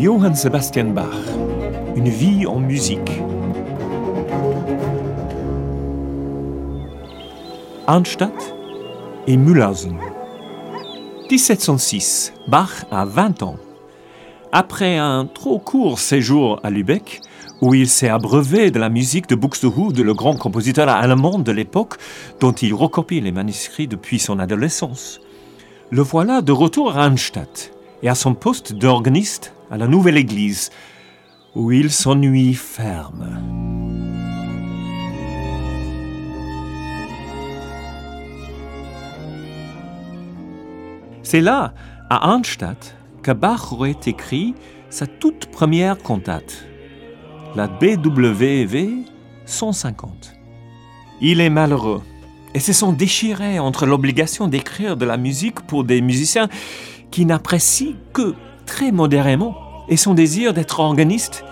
Johann Sebastian Bach, Une vie en musique. Arnstadt et Mühlhausen. 1706, Bach a 20 ans. Après un trop court séjour à Lübeck, où il s'est abreuvé de la musique de Buxtehude, le grand compositeur allemand de l'époque, dont il recopie les manuscrits depuis son adolescence. Le voilà de retour à Arnstadt et à son poste d'organiste à la nouvelle église, où il s'ennuie ferme. C'est là, à Arnstadt, que Bach aurait écrit sa toute première cantate, la BWV 150. Il est malheureux et se sent déchiré entre l'obligation d'écrire de la musique pour des musiciens qui n'apprécient que très modérément et son désir d'être organiste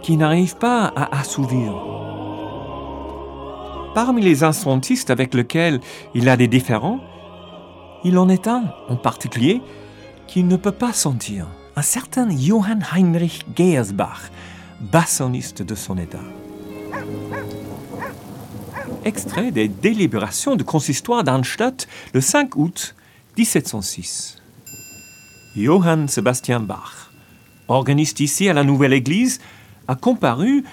qui n'arrive pas à assouvir. Parmi les instrumentistes avec lesquels il a des différends, il en est un en particulier qu'il ne peut pas sentir, un certain Johann Heinrich Geersbach, bassoniste de son état. Extrait des délibérations du consistoire d'Arnstadt le 5 août 1706. Johann Sebastian Bach, organiste ici à la nouvelle église, a comparu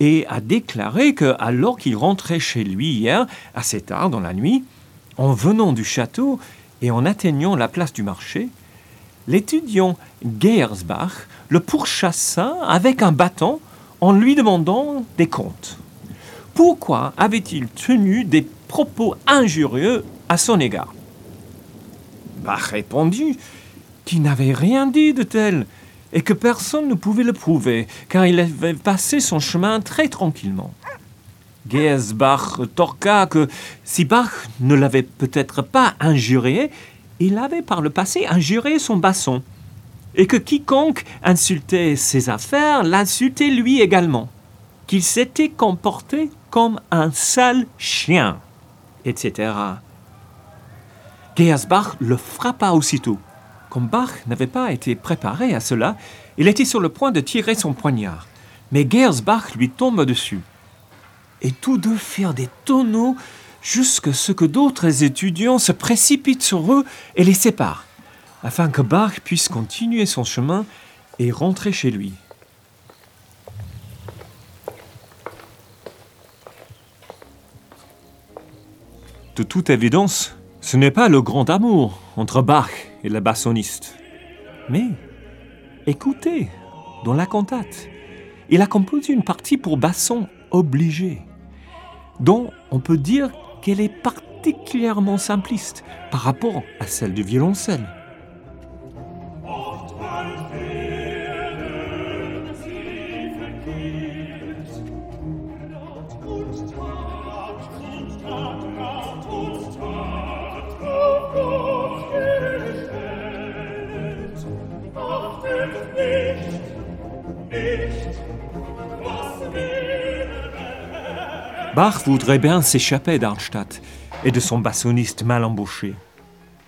et a déclaré que, alors qu'il rentrait chez lui hier, assez tard dans la nuit, en venant du château, et en atteignant la place du marché, l'étudiant Geersbach le pourchassa avec un bâton en lui demandant des comptes. Pourquoi avait-il tenu des propos injurieux à son égard? Bach répondit qu'il n'avait rien dit de tel et que personne ne pouvait le prouver, car il avait passé son chemin très tranquillement. Geersbach torqua que si Bach ne l'avait peut-être pas injurié, il avait par le passé injuré son basson, et que quiconque insultait ses affaires l'insultait lui également, qu'il s'était comporté comme un sale chien, etc. Geersbach le frappa aussitôt. Comme Bach n'avait pas été préparé à cela, il était sur le point de tirer son poignard. Mais Geersbach lui tombe dessus et tous deux firent des tonneaux jusqu'à ce que d'autres étudiants se précipitent sur eux et les séparent, afin que Bach puisse continuer son chemin et rentrer chez lui. De toute évidence, ce n'est pas le grand amour entre Bach et le bassoniste. Mais écoutez, dans la cantate, il a composé une partie pour basson obligé dont on peut dire qu'elle est particulièrement simpliste par rapport à celle du violoncelle. Bach voudrait bien s'échapper d'Arnstadt et de son bassoniste mal embauché.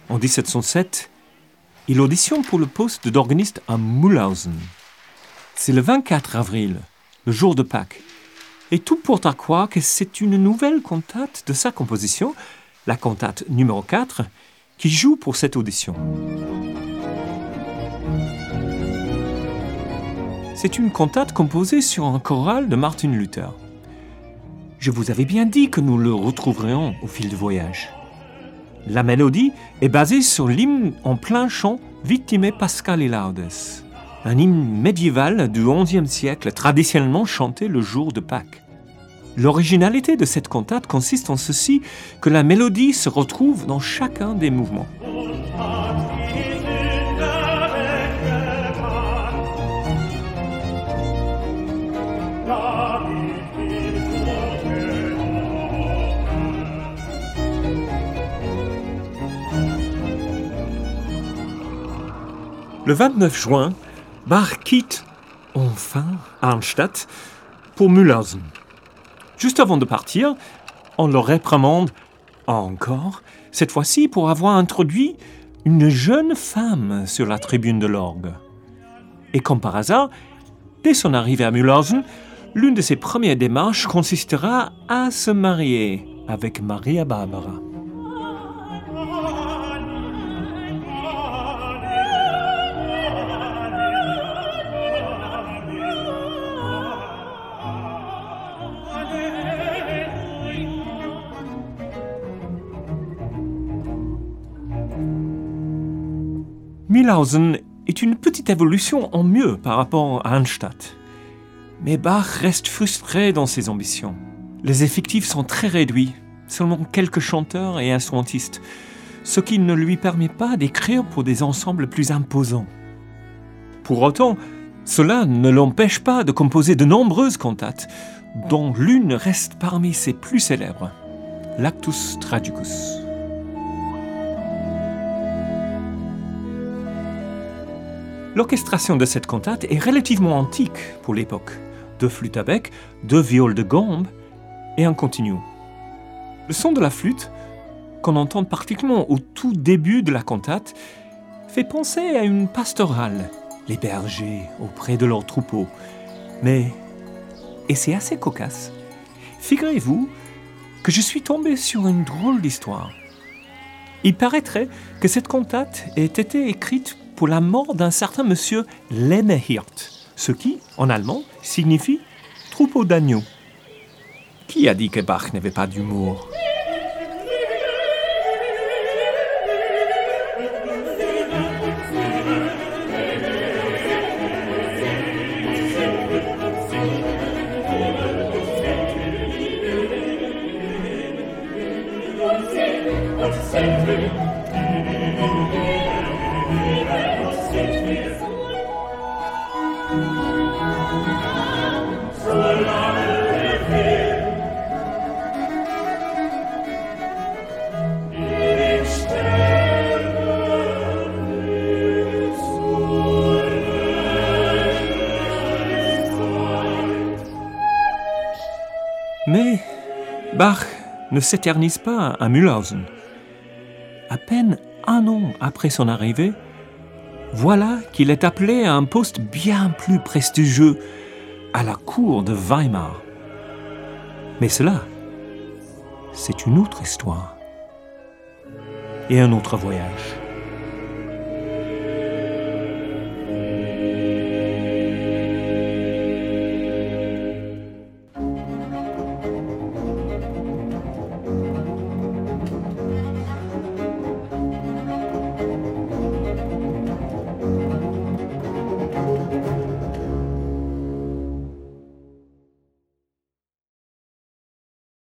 En 1707, il auditionne pour le poste d'organiste à Mühlhausen. C'est le 24 avril, le jour de Pâques, et tout porte à croire que c'est une nouvelle cantate de sa composition, la cantate numéro 4, qui joue pour cette audition. C'est une cantate composée sur un choral de Martin Luther. Je vous avais bien dit que nous le retrouverions au fil du voyage. La mélodie est basée sur l'hymne en plein chant Victime Pascal Laudes, un hymne médiéval du XIe siècle traditionnellement chanté le jour de Pâques. L'originalité de cette cantate consiste en ceci que la mélodie se retrouve dans chacun des mouvements. Le 29 juin, Bach quitte enfin Arnstadt pour Mühlhausen. Juste avant de partir, on le réprimande encore, cette fois-ci pour avoir introduit une jeune femme sur la tribune de l'orgue. Et comme par hasard, dès son arrivée à Mühlhausen, l'une de ses premières démarches consistera à se marier avec Maria Barbara. Mühlhausen est une petite évolution en mieux par rapport à Arnstadt. Mais Bach reste frustré dans ses ambitions. Les effectifs sont très réduits, seulement quelques chanteurs et instrumentistes, ce qui ne lui permet pas d'écrire pour des ensembles plus imposants. Pour autant, cela ne l'empêche pas de composer de nombreuses cantates, dont l'une reste parmi ses plus célèbres, l'Actus Tragicus. L'orchestration de cette cantate est relativement antique pour l'époque. Deux flûtes à bec, deux violes de gambe et un continu. Le son de la flûte, qu'on entend particulièrement au tout début de la cantate, fait penser à une pastorale, les bergers auprès de leurs troupeaux. Mais, et c'est assez cocasse, figurez-vous que je suis tombé sur une drôle d'histoire. Il paraîtrait que cette cantate ait été écrite pour la mort d'un certain monsieur Lennehirt, ce qui, en allemand, signifie troupeau d'agneaux. Qui a dit que Bach n'avait pas d'humour? Bach ne s'éternise pas à Mühlhausen. À peine un an après son arrivée, voilà qu'il est appelé à un poste bien plus prestigieux à la cour de Weimar. Mais cela, c'est une autre histoire et un autre voyage.